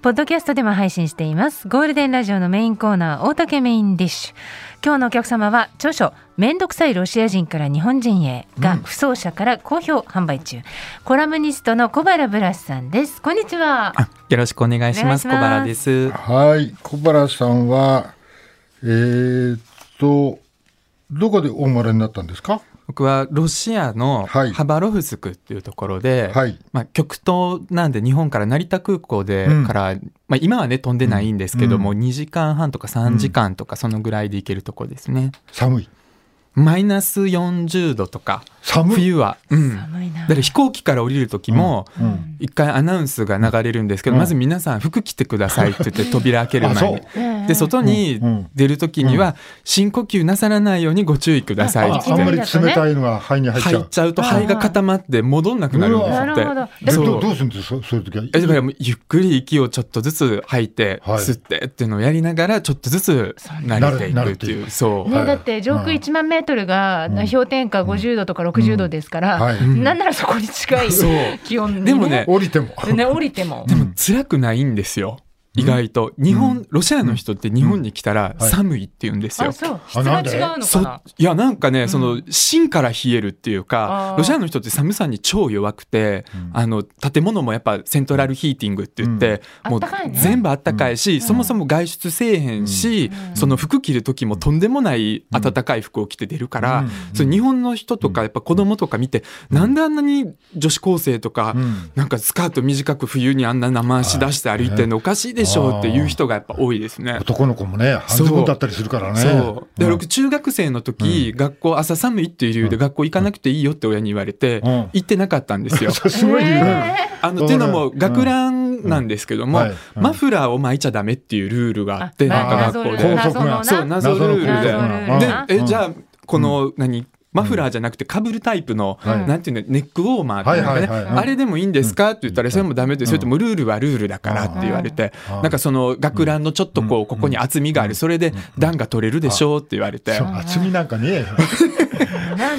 ポッドキャストでも配信しています。ゴールデンラジオのメインコーナー、大竹メインディッシュ。今日のお客様は、著書、めんどくさいロシア人から日本人へが、不走者から好評販売中。コラムニストの小原ブラスさんです。こんにちは。よろしくお願いします。ます原です。はい、小原さんは、えーっと、どこでお生まれになったんですか？僕はロシアのはい。ハバロフスクっていうところで、はい。まあ、極東なんで日本から成田空港でうん。から、まあ、今はね飛んでないんですけども、う2時間半とか3時間とかそのぐらいで行けるとこですね。寒い。マイナス40度とか寒い。冬は、うん、だ寒いな。から飛行機から降りる時も、うん。一回アナウンスが流れるんですけど、うん。まず皆さん服着てくださいって言って扉開けるあ、前に。そう。。で外に出る時には深呼吸なさらないようにご注意くださいって。ああんまり冷たいのが肺に入っちゃう。入っちゃうと肺が固まって戻んなくなるんですって。なるほど。うどどうするんですか？そういう時は？えだからゆっくり息をちょっとずつ吐いて、はい吸ってっていうのをやりながらちょっとずつ慣れていくっていう。そう、ね、はいだって上空1万メートルが氷点下50度とか60度ですから、はい。なんならそこに近い気温に、ね、でもね降りても。ね降りても。でも辛くないんですよ意外と。日本、ロシアの人って日本に来たらはい。寒いって言うんですよ、あそう。質が違うのか。いやなんかね、その芯から冷えるっていうあかー。ロシアの人って寒さに超弱くて、あの建物もやっぱセントラルヒーティングって言って、うん。もう全部あったかいし、そもそも外出せえへんし、その服着る時もとんでもない暖かい服を着て出るから、うん。それ日本の人とかやっぱ子供とか見て、なんであんなに女子高生とか、うん。なんかスカート短く冬にあんな生足出して歩いてんのおかしいでしょうっていう人がやっぱ多いですね。男の子もね、半ズボンだったりするからね。そう。でん。僕中学生の時、学校朝寒いっていう理由で学校行かなくていいよって親に言われて、うん。行ってなかったんですよ。すごい理由えあのっていうのも学ランなんですけども、うん。はい。うん。マフラーを巻いちゃダメっていうルールがあって、あなんか学校で。そう謎ルールで。謎ルールでな。えじゃあこの、何？マフラーじゃなくてかぶるタイプの、はい。なんていうのネックウォーマーっていうのかね、はいはいはいあれでもいいんですかって言ったらそれもダメでそれともルールはルールだからって言われて、うん。なんかその学ランのちょっとこうここに厚みがある。それで段が取れるでしょうって言われて、厚みなん。かねえ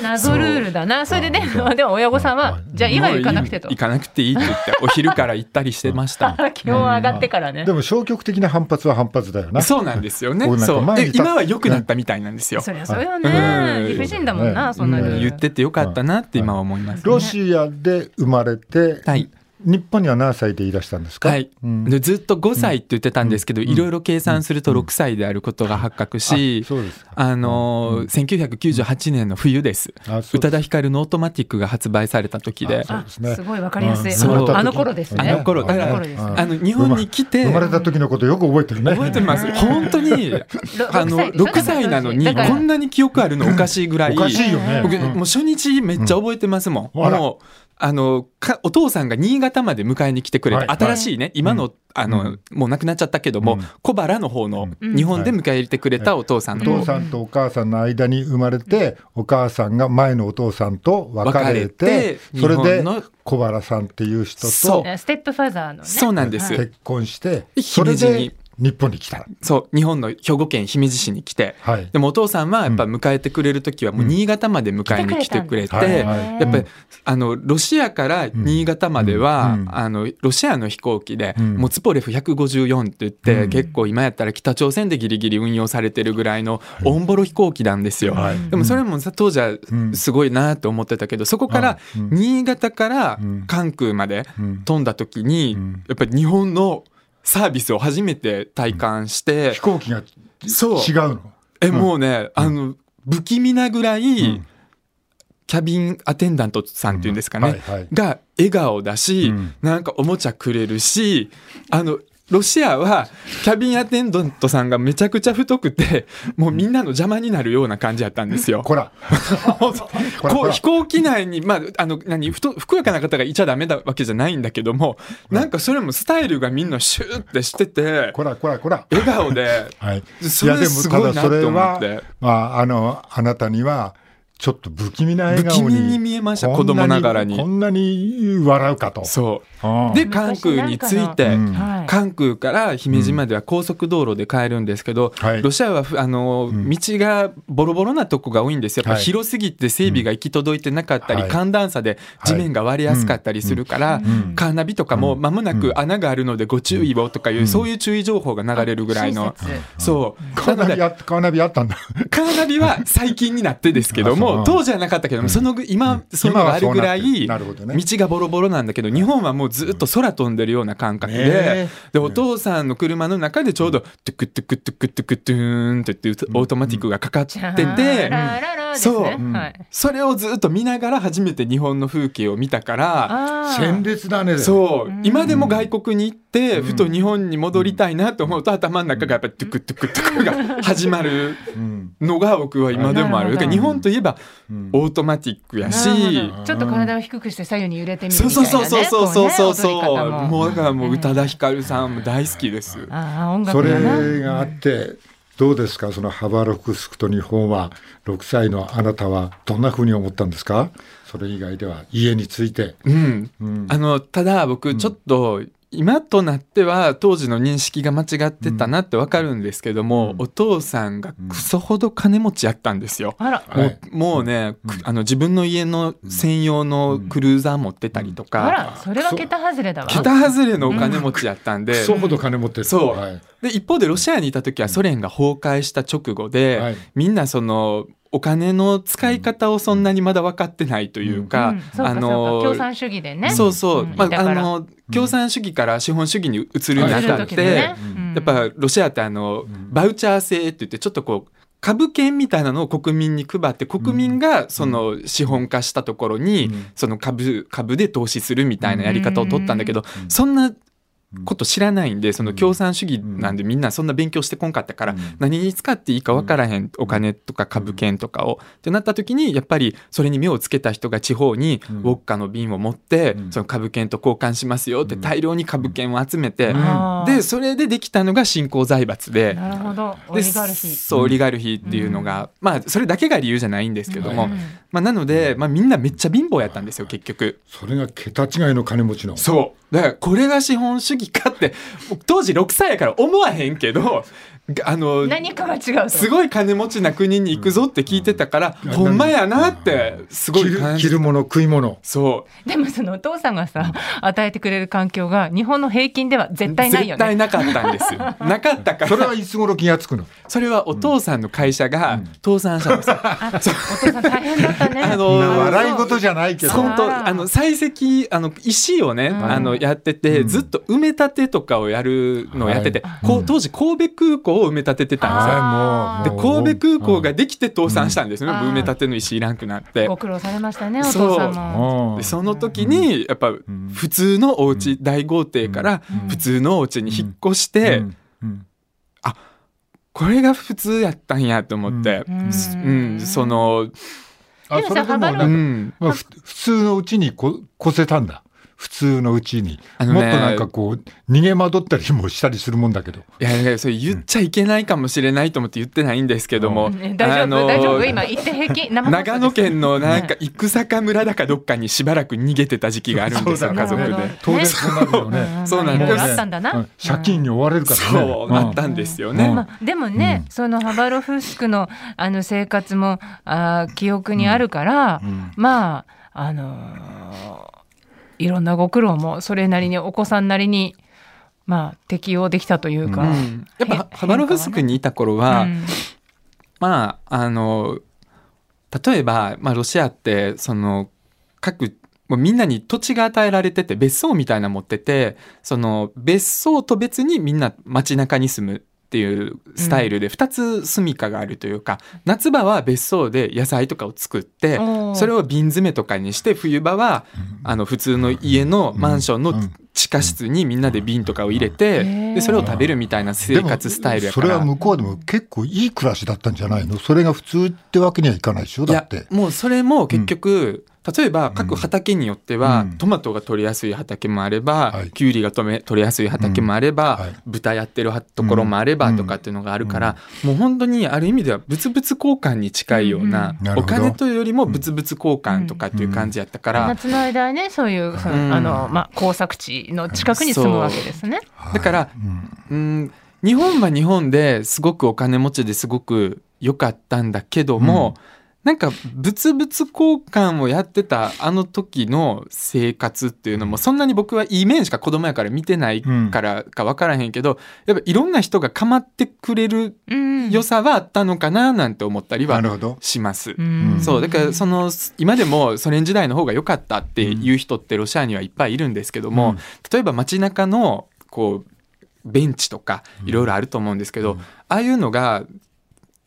謎ルールだな。それでねでも親御さんはじゃあ今行かなくてと。行かなくていいって言ってお昼から行ったりしてました。気温上がってからね。でも消極的な反発は反発だよな。そうなんですよね。今は良くなったみたいなんですよ。そりゃそうようん。ね理不尽だもんなねそんなルール。言っててよかったなって今は思います、ね。ロシアで生まれて、はい日本には何歳でいらしたんですか？はい、うん。でずっと5歳って言ってたんですけど、いろいろ計算すると6歳であることが発覚し、うですか。あのー1998年の冬です。宇多田ヒカルの「オートマティック」が発売された時で。あそうですね。すごいわかりやすい。そうあのあの頃ですね。あの頃だからあの頃ですね。あの日本に来て生まれた時のことよく覚えてるね。覚えてます。本当にあの6 6歳なのにこんなに記憶あるのおかしいぐらい。おかしいよね。僕うん。もう初日めっちゃ覚えてますもん、もうあのかお父さんが新潟まで迎えに来てくれて、はい。新しいね今の,、あのうん。もう亡くなっちゃったけども、うん。小原の方のうん。日本で迎え入れてくれたお父さんおと、父さんとお母さんの間に生まれて、お母さんが前のお父さんと別れてて、それで日本の小原さんっていう人そとステップファザーのね。そうなんです、結婚して、いそれで日本に来た。そう日本の兵庫県姫路市に来て、はい。でもお父さんはやっぱ迎えてくれる時はもう新潟まで迎えに来てくれて、来てくれたんやっぱりあのロシアから新潟までは、うん。あのロシアの飛行機で、うん。もうツポレフ154って言って、うん。結構今やったら北朝鮮でギリギリ運用されてるぐらいのオンボロ飛行機なんですよ。はい。でもそれもさ当時はうん。すごいなと思ってたけどそこからうん。新潟からうん。関空までうん。飛んだ時に、うん。やっぱり日本のサービスを初めて体感して、飛行機がそう。違うの？え、うん。もうね、あの、不気味なぐらい、ん。キャビンアテンダントさんっていうんですかね、が笑顔だし、うん。なんかおもちゃくれるし、あの、ロシアはキャビンアテンダントさんがめちゃくちゃ太くて、もうみんなの邪魔になるような感じやったんですよ。こら。こう飛行機内に、まあ、あの、何、ふと、ふくよかな方がいちゃダメだわけじゃないんだけども、なんかそれもスタイルがみんなシューってしてて、こらこらこら。笑顔で、はい。それすごいなって思ってまあ、あの、あなたには、ちょっと不気味な笑不気味顔にに見えました子供ながらに。こんなに笑うかと。そう。で関空に着いて、関空から姫路までは高速道路で帰るんですけど、はい。ロシアはふあの、ん。道がボロボロなとこが多いんですよ。やっぱはい。広すぎて整備が行き届いてなかったり、はい。寒暖差で地面が割れやすかったりするから、ん。カーナビとかも間もなうん。く穴があるのでご注意をとかいう、そういう注意情報が流れるぐらいの。そう。カーナビあカーナビあったんだ。カーナビは最近になってですけどあう当時はなかったけどもそのぐ今うん。そのがあるぐらいる。なるほどね。道がボロボロなんだけど日本はもうずっと空飛んでるような感覚ねでえ。でお父さんの車の中でちょうどトゥクトゥクトゥクトゥクトゥーンって言ってオートマティックがかかっててですね。そうはい。それをずっと見ながら初めて日本の風景を見たから鮮烈だね。そう。うん。今でも外国に行ってふと日本に戻りたいなと思うと頭の中がやっぱりトゥクトゥクトゥクが始まるうん。のが僕は今でもある。なるほど。だから日本といえばうん。オートマティックやし、ちょっと体を低くして左右に揺れてみるそうそうみたいな、ね、そうそうそうそうこそう。ね踊り方も。もうだからもう宇多田ヒカルさんも大好きです。ああ音そ楽だな。れがあって、どうですか、そのハバロフスクと日本は、6歳のあなたはどんなふうに思ったんですか、それ以外では、家について。うん。うんあのただ僕ちょっと今となっては当時の認識が間違ってたなってわかるんですけども、お父さんがクソほど金持ちやったんですよ。あら。もう,、はい。もうね、くあの自分の家の専用のクルーザー持ってたりとか、あらそれは桁外れだわ。桁外れのお金持ちやったんで、クソほど金持ってる。そう。はい。で一方でロシアにいた時はソ連が崩壊した直後で、はい。みんなそのお金の使い方をそんなにまだ分かってないというか、うんそうかそうか共産主義でね。そうそう、ん。まあ、だから。あの共産主義から資本主義に移るにあたって、ね。うん。やっぱロシアってあの、バウチャー制って言ってちょっとこう株券みたいなのを国民に配って国民がその資本化したところにうん。その株株で投資するみたいなやり方を取ったんだけどそんなこと知らないんでその共産主義なんでみんなそんな勉強してこんかったからうん。何に使っていいか分からへんお金とか株券とかを。ってなった時にやっぱりそれに目をつけた人が地方にウん。ォッカの瓶を持ってうん。その株券と交換しますよって大量に株券を集めてでそれでできたのが新興財閥で。なるほど。オでリガルヒそうオリガルヒっていうのが、まあそれだけが理由じゃないんですけども、うん。まあ、なので、まあ、みんなめっちゃ貧乏やったんですよ結局。それが桁違いの金持ちの。そうだからこれが資本主義かって当時6歳やから思わへんけどあの何かが違うと。すごい金持ちな国に行くぞって聞いてたから、うん。ほんまやなってすご着るい感じ着るもの食い物。そう。でもそのお父さんがさ与えてくれる環境が日本の平均では絶対ないよね。絶対なかったんですよ。なかったから。それはいつ頃気がつくの？それはお父さんの会社が倒産したんですよ、あお父さん大変だったね。あのー笑い事じゃないけど。本当あの採石あの石をね、ん。あのやってて、うん。ずっと埋め立てとかをやるのをやってて、はい。こう当時神戸空港を埋め立ててたんですよ。あで神戸空港ができて倒産したんですね、うん。埋め立ての石いらんくなって。ご。苦労されましたねお父さんも。う。ん。でその時にやっぱ普通のお家、大豪邸から普通のお家に引っ越して、うん。うん。これが普通やったんやと思って、うん。うん。その、あそれでもなんかうん、まあ、ふ普通のうちにこ越せたんだ。普通のうちに、あのねもっとなんかこう逃げ惑ったりもしたりするもんだけど。いやいやそれ言っちゃいけないかもしれないと思って言ってないんですけども、ね大丈夫、大丈夫。今言って平気？長野県のなんか生坂村だかどっかにしばらく逃げてた時期があるんですよ、家族で。当然そうなるよね。んそうなんです。いろいろあったんだな、うん。借金に追われるからね。そうなったんですよね。うん。まあ、でもね、そのハバロフスクのあの生活もあー記憶にあるから、ん。まああのーいろんなご苦労もそれなりにお子さんなりにまあ適応できたというか、うん。やっぱハバロフスクにいた頃は、うん。まああの例えば、まあ、ロシアってその各もうみんなに土地が与えられてて別荘みたいなの持っててその別荘と別にみんな街中に住むっていうスタイルで2つ住処があるというか、夏場は別荘で野菜とかを作ってそれを瓶詰めとかにして冬場はあの普通の家のマンションの地下室にみんなで瓶とかを入れてでそれを食べるみたいな生活スタイルやから。それは向こうでも結構いい暮らしだったんじゃないの？それが普通ってわけにはいかないでしょ？だって。もうそれも結局、例えば各畑によっては、うん。トマトが取りやすい畑もあれば、はい。キュウリがとめ取りやすい畑もあれば、うんはい。豚やってるはところもあればうん。とかっていうのがあるから、もう本当にある意味では物々交換に近いような、お金というよりも物々交換とかっていう感じやったから、夏の間はねそういうあのまあ工作地の近くに住むわけですね。だからう。ん。うん日本は日本ですごくお金持ちですごく良かったんだけども、なんか物々交換をやってたあの時の生活っていうのもそんなに僕はいい面しか子供やから見てないからか分からへんけど、やっぱいろんな人が構ってくれるうん。良さはあったのかななんて思ったりはなるほど。します。うん。そう。だからその今でもソ連時代の方が良かったっていう人ってロシアにはいっぱいいるんですけども、うん。例えば街中のこうベンチとかいろいろあると思うんですけど、うん。ああいうのが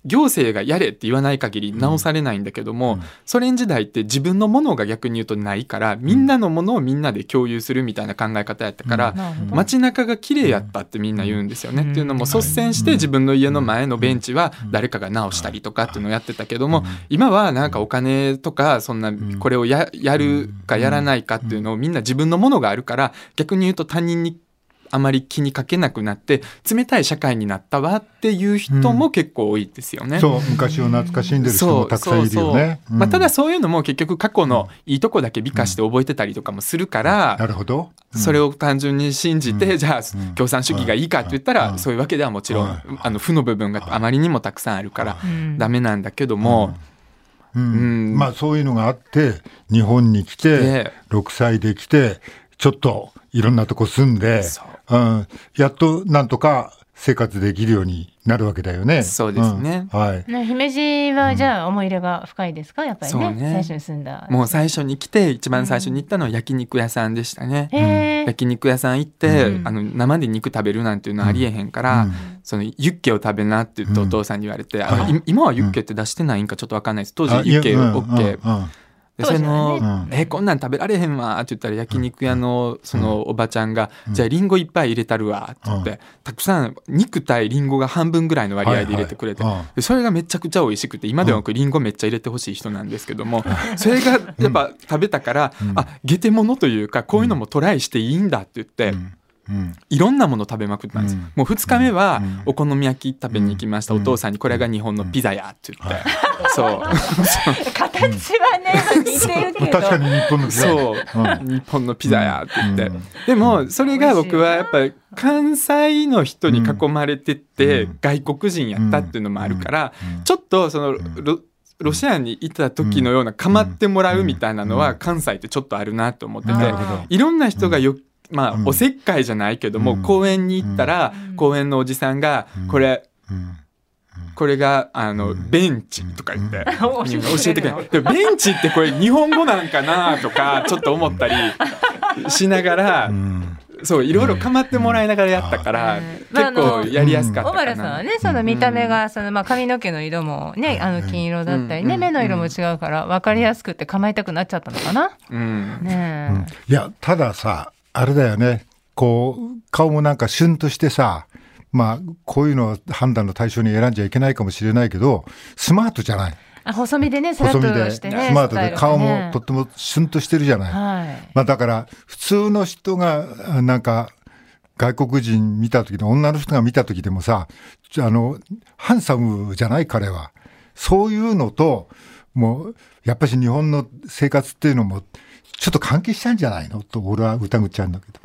行政がやれって言わない限り直されないんだけども、うん。ソ連時代って自分のものが逆に言うとないからみんなのものをみんなで共有するみたいな考え方やったから、なるほど。街中が綺麗やったってみんな言うんですよね。うん。っていうのも率先して自分の家の前のベンチは誰かが直したりとかっていうのをやってたけども、今はなんかお金とかそんなこれをややるかやらないかっていうのをみんな自分のものがあるから逆に言うと他人にあまり気にかけなくなって冷たい社会になったわっていう人も結構多いですよね。そう、昔を懐かしんでる人もたくさんいるよね。そうまあ、ただうんそういうのも結局過去のいいとこだけ美化して覚えてたりとかもするから、なるほど。それを単純に信じて、うん。じゃあうん。共産主義がいいかって言ったら、うん。そういうわけではもちろん、はい。あの負の部分があまりにもたくさんあるからうん。ダメなんだけども、うん。うん。まあそういうのがあって日本に来てで6歳で来てちょっといろんなとこ住んでそ、うん、やっとなんとか生活できるようになるわけだよね。そうですね。うん。はい。ね姫路はじゃあ思い入れが深いですか？やっぱりね。そうね。最初に住んだ。もう最初に来て一番最初に行ったのは焼肉屋さんでしたね。へえ。焼肉屋さん行って、うん。あの生で肉食べるなんていうのはありえへんから、うん。そのユッケを食べなって言ってうんお父さんに言われて、あの今はユッケって出してないんかちょっとわかんないです。当あ時ユッケいやうんでその、うん。えこんなん食べられへんわ」って言ったら焼肉屋のそのおばちゃんが「うん。じゃあリンゴいっぱい入れたるわ」って言って、うん。たくさん肉対リンゴが半分ぐらいの割合で入れてくれて、はいはいでそれがめちゃくちゃ美味しくて今では僕リンゴめっちゃ入れてほしい人なんですけども、それがやっぱ食べたから、うん。あゲテモノというかこういうのもトライしていいんだって言って。うん。うんいろんなもの食べまくったんです。よ、うん。もう2日目はうん。お好み焼き食べに行きました、うん。お父さんにこれが日本のピザやって言って、そう。形はね似てるけど。確かに日本のピザそう、うん。日本のピザやって言って、うん。でもそれが僕はやっぱり関西の人に囲まれてて、うん。外国人やったっていうのもあるから、うん。ちょっとそのん。ロロシアにいた時のような構ってもらうみたいなのうんは関西ってちょっとあるなと思ってて、いろんな人がよまあ、うん。おせっかいじゃないけども、うん。公園に行ったら、うん。公園のおじさんが、うん。これうん。これがあの、うん。ベンチとか言って、うん。教えてくれ。るでベンチってこれ日本語なんかなとか ちょっと思ったりしながら、うん。そういろいろ構ってもらいながらやったから、うん。結構やりやすかった小かな。原さんはねその見た目がそのまあ髪の毛の色もねあの金色だったりねうん。目の色も違うから分かりやすくて構いたくなっちゃったのかな。うん。ねえ。いや、たださ、あれだよね。こう、顔もなんかシュンとしてさ、まあ、こういうのを判断の対象に選んじゃいけないかもしれないけど、スマートじゃない。あ細身でね細身で、としてねスマートで、顔ねもとってもシュンとしてるじゃない。はい。まあ、だから、普通の人が、あなんか、外国人見た時の女の人が見た時でもさ、あの、ハンサムじゃない彼は。そういうのと、もう、やっぱし日本の生活っていうのも、ちょっと関係したんじゃないの？と俺は疑っちゃうんだけど。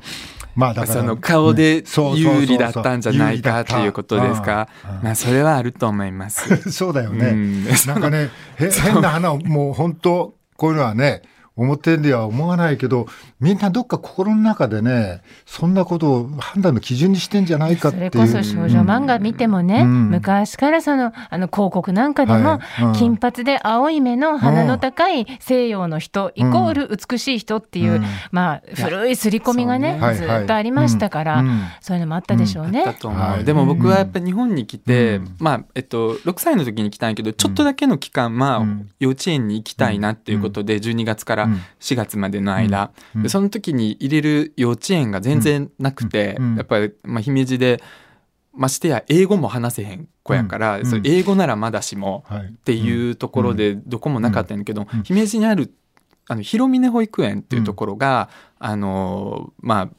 まあだから。その顔で有利だったんじゃないかっていうことですか？まあそれはあると思います。そうだよね。うんなんかね、へ 変な花を、もう本当、こういうのはね、表では思わないけど、みんなどっか心の中でね、そんなことを判断の基準にしてんじゃないかっそていう。れこそ少女漫画見てもね、うん。昔からそのあの広告なんかでも、はい。うん。金髪で青い目の鼻の高い西洋の人、イコール美しい人っていう、うん。まあ古い刷り込みがねね。ずっとありましたから、そういうのもあったでしょうね。だと思う、はい。でも僕はやっぱり日本に来て、うん。まあえっと6歳の時に来たんやけどちょっとだけの期間、まあうん。幼稚園に行きたいなっていうことで12月からうん。4月までの間、うん。でその時に入れる幼稚園が全然なくて、うん。やっぱり、まあ、姫路でましてや英語も話せへん子やから、うん。それ英語ならまだしも、はい、っていうところでどこもなかったんだけど、うん。姫路にあるあの広峰保育園っていうところが、あのまあ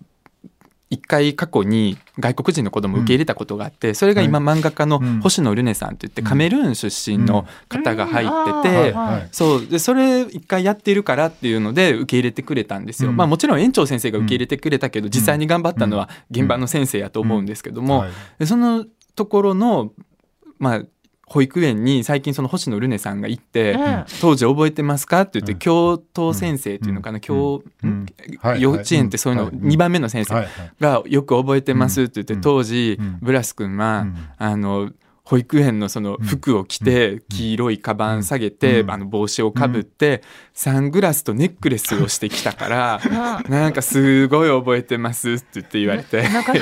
一回過去に外国人の子供を受け入れたことがあって、それが今漫画家のうん。星野ルネさんって言ってカメルーン出身の方が入ってて、そう。でそれ一回やってるからっていうので受け入れてくれたんですよ、うん。まあもちろん園長先生が受け入れてくれたけど、実際に頑張ったのは現場の先生やと思うんですけども、はい。でそのところのまあ保育園に最近その星野ルネさんが行って、うん。当時覚えてますかって言って、うん。教頭先生っていうのかな、うん。教、幼稚園ってそういうのはい。2番目の先生がよく覚えてますって言って、うん。当時、うん。ブラス君は、うん。あの保育園のその服を着て、うん。黄色いカバン下げて、うん。あの帽子をかぶって、サングラスとネックレスをしてきたから、あ。なんかすごい覚えてますって言って言われて。なんか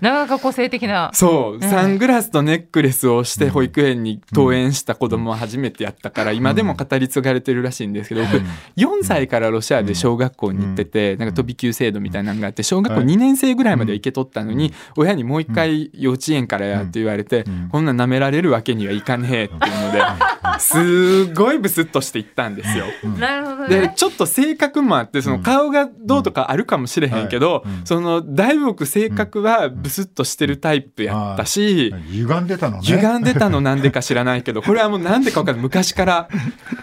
なか個性的な。そう、サングラスとネックレスをしてうん。保育園に登園した子供は初めてやったから、今でも語り継がれてるらしいんですけど、僕4歳からロシアで小学校に行ってて、なんか飛び級制度みたいなのがあって、小学校2年生ぐらいまで行けとったのに、親にもう一回幼稚園からやって言われてうん、こんなん舐められるわけにはいかねえっていうので、すごいブスッとして行ったんですよ。なるほどでねちょっと性格もあってその顔がどうとかあるかもしれへんけど、そのだいぶ僕性格はブスッとしてるタイプやったし、歪んでたのね。歪んでたのなんでか知らないけど これはもうなんでか分かんない。昔から。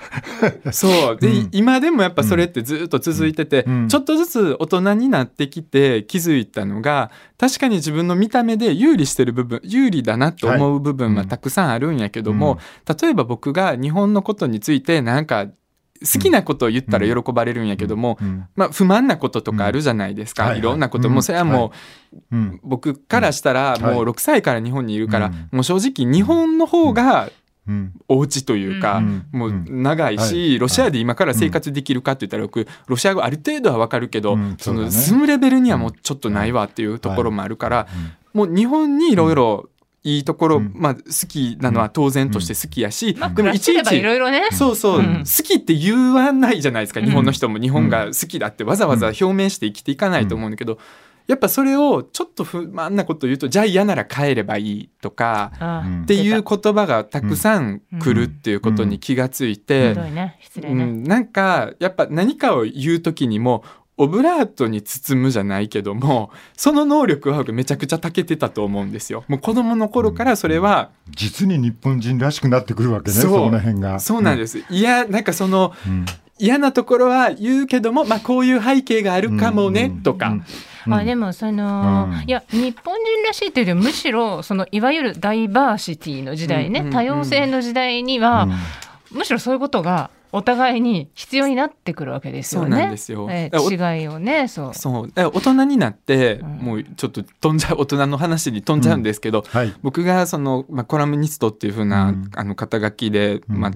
そう。で、うん。今でもやっぱそれってずっと続いてて、うん。ちょっとずつ大人になってきて気づいたのが確かに自分の見た目で有利してる部分有利だなと思う部分はたくさんあるんやけども、例えば僕が日本のことについてなんか好きなことを言ったら喜ばれるんやけども、うん。まあ、不満なこととかあるじゃないですか、うんはいはい。いろんなこと、うん。もうそれはもう、うん。僕からしたらうん。もう6歳から日本にいるから、うん。もう正直日本の方がうん。お家というか、うん。もう長いし、はい。ロシアで今から生活できるかって言ったら僕ロシア語ある程度はわかるけど、うん。その住むレベルにはもうちょっとないわっていうところもあるから、もう日本にいろいろいいところ、うん。まあ、好きなのは当然として好きやし、まあでもいちいちいろいろね。そうそう、うん。好きって言わないじゃないですか、うん。日本の人も日本が好きだってわざわざ表明して生きていかないと思うんだけど、やっぱそれをちょっと不満なこと言うとじゃあ嫌なら帰ればいいとかっていう言葉がたくさん来るっていうことに気がついて、ひどいね。失礼ね、うん、なんかやっぱ何かを言う時にもオブラートに包むじゃないけどもその能力は僕めちゃくちゃ長けてたと思うんですよ。もう子供の頃からそれは、実に日本人らしくなってくるわけねそう。その辺が。そうなんです。いやなんかそのうん。嫌なところは言うけども、まあ、こういう背景があるかもね、うん。とか、うん。あでもその、うん。いや日本人らしいというよりむしろそのいわゆるダイバーシティの時代ね、うん。うん。うん。多様性の時代には、うん。むしろそういうことがお互いに必要になってくるわけですよね。そうなんですよ。えー違いをねそう。そう。大人になって、うん。もうちょっと飛んじゃう大人の話に飛んじゃうんですけど、はい。僕がその、まあ、コラムニストっていう風な、うん。あの肩書きで、うん。まあ、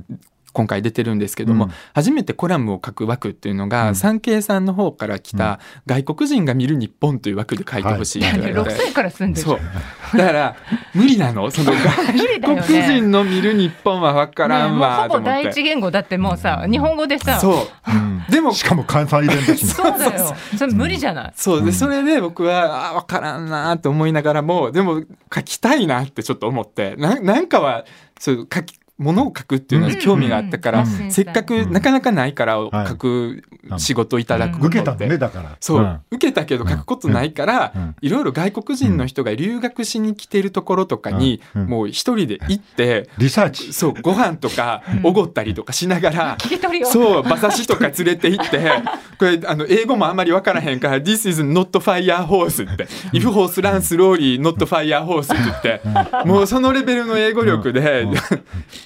今回出てるんですけども、うん。初めてコラムを書く枠っていうのが、うん。産経さんの方から来た、外国人が見る日本という枠で書いてほしいって言われて、6歳から住んでる。そう。だから無理なの？その無理だよ外国ね。人の見る日本は分からんねもうほぼ第一言語だってもうさ日本語でさ。そう。うん。でもしかも関西弁だしね。そうだよ。それ無理じゃない？そう。で、うん。それで僕はあ分からんなって思いながらもでも書きたいなってちょっと思って。ななんかはそう書きものを書くっていうのに興味があったから、うん。せっかくなかなかないからはい。書く仕事をいただくこ受けたねだから。そう、ん。受けたけど書くことないから、うん。いろいろ外国人の人が留学しに来てるところとかに、もう一人で行って、リサーチ。そうご飯とかおごったりとかしながら、聞き取りを。そう馬刺しとか連れて行って これあの英語もあんまり分からへんから「This is not fire horse」って「If horse run slowly not fire horse」って言って。もうそのレベルの英語力で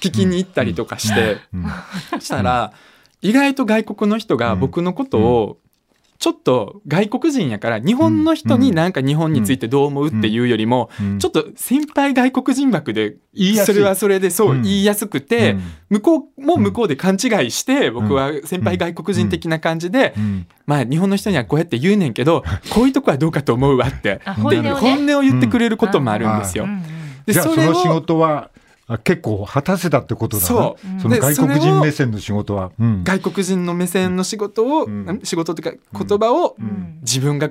聞きに行ったりとかしてそしたら意外と外国の人が僕のことをちょっと外国人やから日本の人になんか日本についてどう思うっていうよりもうん。ちょっと先輩外国人枠で言いやすいそれはそれでそううん言いやすくてうん。向こうも向こうで勘違いして僕は先輩外国人的な感じでうん。まあ日本の人にはこうやって言うねんけど こういうとこはどうかと思うわって。あで本音をね。本音を言ってくれることもあるんですよ。でじゃあそれをの仕事はあ結構果たせたってことだなその外国人目線の仕事は、うん。外国人の目線の仕事を、うん仕事というか言葉をうん。自分が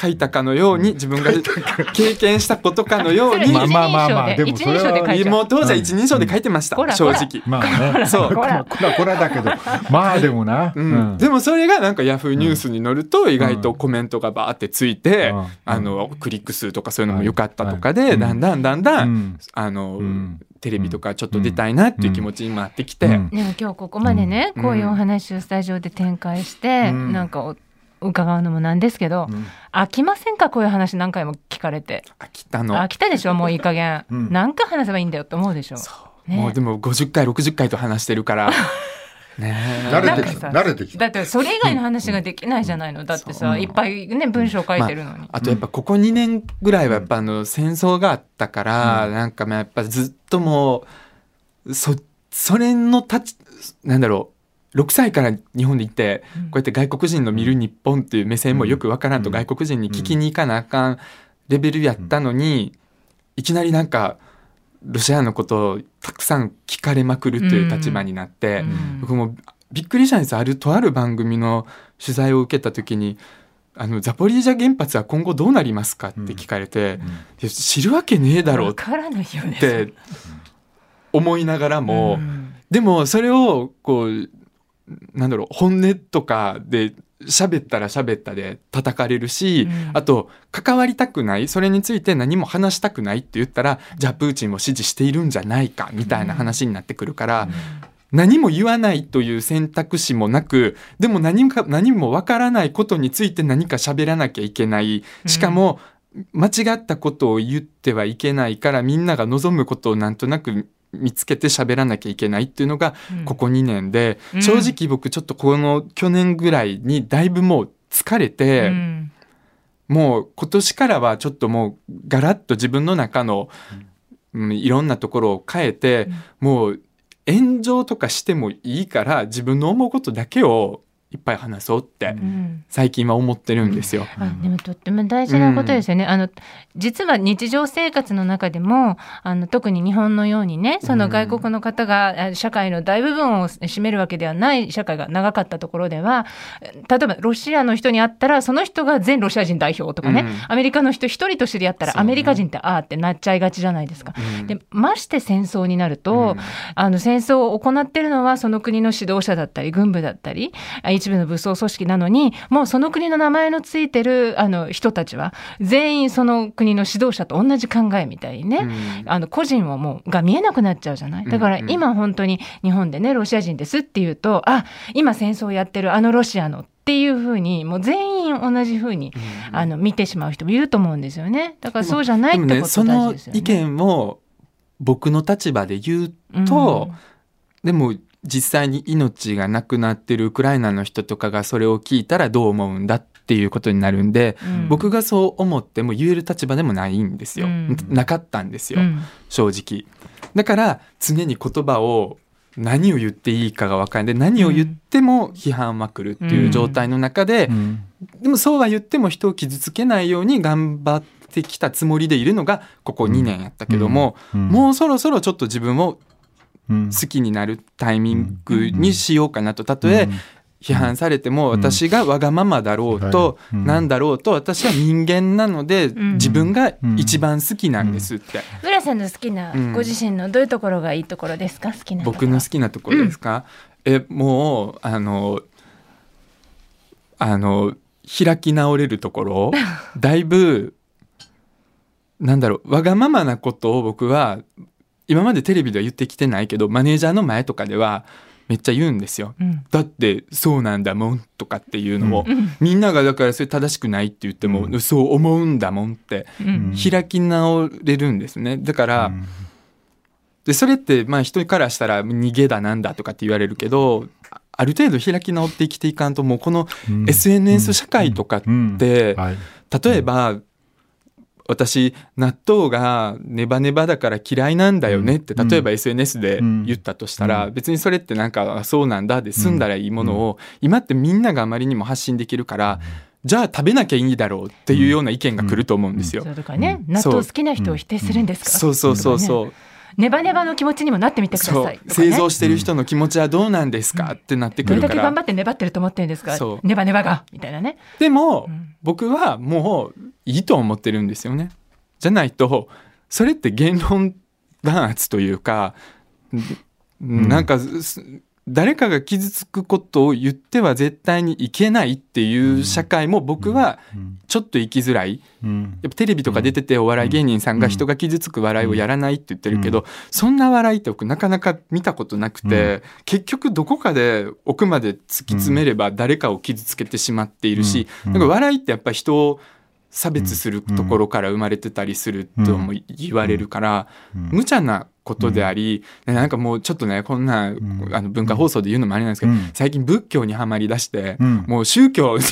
書いたかのように自分が経験したことかのように。まあまあまあまあ。で。でもそれはもう当時は一人称で書いてました、こら正直。まあね。そうこら。こらこらだけど。まあでもな、うん。でもそれがなんかヤフーニュースに載ると意外とコメントがバーってついて、うん。あのクリック数とかそういうのも良かったとかはで、い。だんだんだんだん、うん。あの、うん。テレビとかちょっと出たいなっていう気持ちになってきて、うんでも今日ここまでね、うん。こういうお話をスタジオで展開して、うん。なんかお伺うのもなんですけど、うん。飽きませんか？こういう話何回も聞かれて。飽きたの。飽きたでしょ？もういい加減、うん。何回話せばいいんだよって思うでしょ。そう。ね。もうでも50回60回と話してるから。ね。え慣れてきた。慣れてきた。だってそれ以外の話ができないじゃないの。だってさ、そう。いっぱいね文章書いてるのに、あとやっぱここ2年ぐらいはやっぱあの戦争があったから、なんかまあやっぱずっともうそそれの立ちなんだろう6歳から日本に行ってうん。こうやって外国人の見る日本っていう目線もよくわからんとうん。外国人に聞きに行かなあかんレベルやったのにいきなりなんかロシアのことをたくさん聞かれまくるという立場になって、うん。僕もびっくりしたんです。あるとある番組の取材を受けた時に「あのザポリージャ原発は今後どうなりますか?」って聞かれて、いや知るわけねえだろうって思いながらも、うん。でもそれをこうなんだろう本音とかで喋ったら喋ったで叩かれるし、うん。あと関わりたくないそれについて何も話したくないって言ったらじゃあプーチンを支持しているんじゃないかみたいな話になってくるから、何も言わないという選択肢もなくでも何か何もわからないことについて何か喋らなきゃいけない。しかも間違ったことを言ってはいけないからみんなが望むことをなんとなく見つけて喋らなきゃいけないっていうのがうん。ここ2年で、うん。正直僕ちょっとこの去年ぐらいにだいぶもう疲れて、うん。もう今年からはちょっともうガラッと自分の中の、うん。いろんなところを変えて、もう炎上とかしてもいいから自分の思うことだけをいっぱい話そうってうん。最近は思ってるんですよ。あでもとっても大事なことですよね。あの実は日常生活の中でもあの特に日本のようにねその外国の方があ社会の大部分を占めるわけではない社会が長かったところでは例えばロシアの人に会ったらその人が全ロシア人代表とかね、うん。アメリカの人一人と知り合ったらアメリカ人ってああってなっちゃいがちじゃないですか。うん。でまして戦争になると、うん。あの戦争を行っているのはその国の指導者だったり軍部だったりあ一部の武装組織なのにもうその国の名前のついてるあの人たちは全員その国の指導者と同じ考えみたいにね、うん。あの個人をもうが見えなくなっちゃうじゃない？だからうん。うん今本当に日本でねロシア人ですっていうとあ今戦争やってるあのロシアのっていうふうにもう全員同じふうにあの見てしまう人もいると思うんですよね。だからそうじゃないってことでもねその大事ですよね。意見を僕の立場で言うと、でも実際に命がなくなってるウクライナの人とかがそれを聞いたらどう思うんだっていうことになるんで、うん。僕がそう思っても言える立場でもないんですよ、うん。なかったんですよ、うん。正直。だから常に言葉を何を言っていいかが分からない。で何を言っても批判は来るっていう状態の中で、うん。でもそうは言っても人を傷つけないように頑張ってきたつもりでいるのがここ2年やったけども、うん。もうそろそろちょっと自分をうん好きになるタイミングにしようかなと。たとえうん。批判されても私がわがままだろうとうん。なんだろうと私は人間なのでん。自分が一番好きなんですって。浦さんの好きなうん。ご自身のどういうところがいいところですか？好きな僕の好きなところですか？えもうあのあの開き直れるところ だいぶなんだろうわがままなことを僕は今までテレビでは言ってきてないけどマネージャーの前とかではめっちゃ言うんですよ。うん。だってそうなんだもんとかっていうのを、うん。みんながだからそれ正しくないって言っても、うん。そう思うんだもんってうん。開き直れるんですね。だから、でそれってまあ人からしたら逃げだなんだとかって言われるけどあある程度開き直って生きていかんともうこのうん。SNS 社会とかって、うん。はい。例えば私納豆がネバネバだから嫌いなんだよねってうん。例えば SNS で言ったとしたらうん。別にそれってなんかあそうなんだで済んだらいいものを今ってみんながあまりにも発信できるからじゃあ食べなきゃいいんだろうっていうような意見が来ると思うんですよ。そ。うとかね、うん。納豆好きな人を否定するんですか、そうそうそうそう。ネバネバの気持ちにもなってみてくださいね。製造してる人の気持ちはどうなんですか、ってなってくどれるから。だけ頑張って粘ってると思ってるんですかそう。ネバネバがみたいなねでも、ん。僕はもういいと思ってるんですよね。じゃないとそれって言論弾圧というか、ん。なんかす誰かが傷つくことを言っては絶対にいけないっていう社会も僕はちょっと生きづらい。うん。やっぱテレビとか出ててお笑い芸人さんが人が傷つく笑いをやらないって言ってるけど、そんな笑いって僕なかなか見たことなくて、結局どこかで奥まで突き詰めれば誰かを傷つけてしまっているし、うん。なんか笑いってやっぱ人を差別するところから生まれてたりするとも言われるから、無茶なことであり、なんかもうちょっとねこんな、ん。あの文化放送で言うのもあれなんですけど、うん。最近仏教にはまりだして、うん。もう宗教に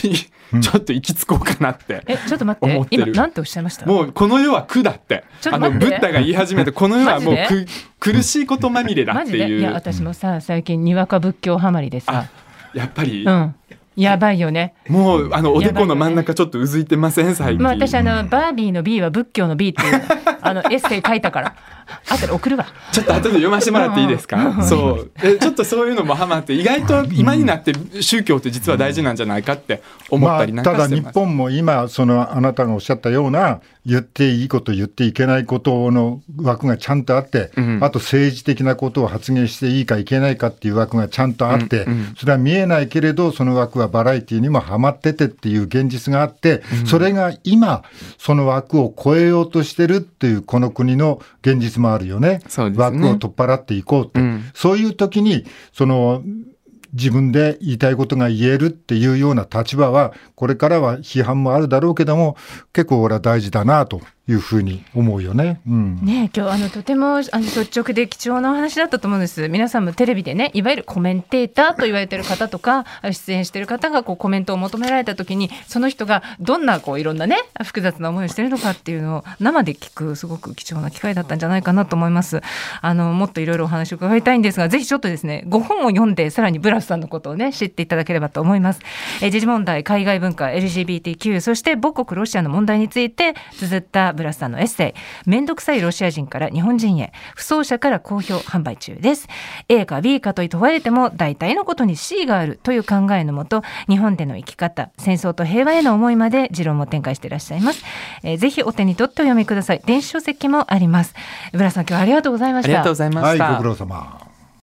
う んちょっと行き着こうかなって。えちょっと待思ってるって今なんておっしゃいました？もうこの世は苦だって。あのブッダが言い始めてこの世はもうマジく苦しいことまみれだマっていう。ジで？いや私もさ最近にわか仏教ハマりでさ。あやっぱり、うん。やばいよね。もうあのおでこの真ん中ちょっとうずいてません最近、まあ私あのバービーの B は仏教の B っていうあのエッセイ書いたから後で送るわ。ちょっと後で読ませてもらっていいですか？そう。えちょっとそういうのもハマって意外と今になって宗教って実は大事なんじゃないかって思ったりなんまあ、ただかしてます、日本も今そのあなたがおっしゃったような言っていいこと言っていけないことの枠がちゃんとあって、うん。あと政治的なことを発言していいかいけないかっていう枠がちゃんとあって、うん。うん。それは見えないけれどその枠はバラエティにもはまっててっていう現実があって、それが今その枠を超えようとしてるっていうこの国の現実もあるよね。そうですね。枠を取っ払っていこうって、うん。そういう時にその自分で言いたいことが言えるっていうような立場は、これからは批判もあるだろうけども、結構俺は大事だなというふうに思うよね。うん。ね今日あのとてもあの率直で貴重なお話だったと思うんです皆さんもテレビでねいわゆるコメンテーターと言われてる方とか出演してる方がこうコメントを求められた時にその人がどんなこういろんなね複雑な思いをしてるのかっていうのを生で聞くすごく貴重な機会だったんじゃないかなと思いますあのもっといろいろお話を伺いたいんですがぜひちょっとですねご本を読んでさらにブラスさんのことをね知っていただければと思いますえ時事問題海外文化 LGBTQ そして母国ロシアの問題について綴ったブラスさんのエッセイ「めんどくさいロシア人から日本人へ」不走者から好評販売中です。A か B かと問われても大体のことに C があるという考えのもと日本での生き方戦争と平和への思いまで持論も展開していらっしゃいます、えーぜひお手に取ってお読みください。電子書籍もあります。ブラスさん今日はありがとうございました。ありがとうございまはい、した、ご苦労様。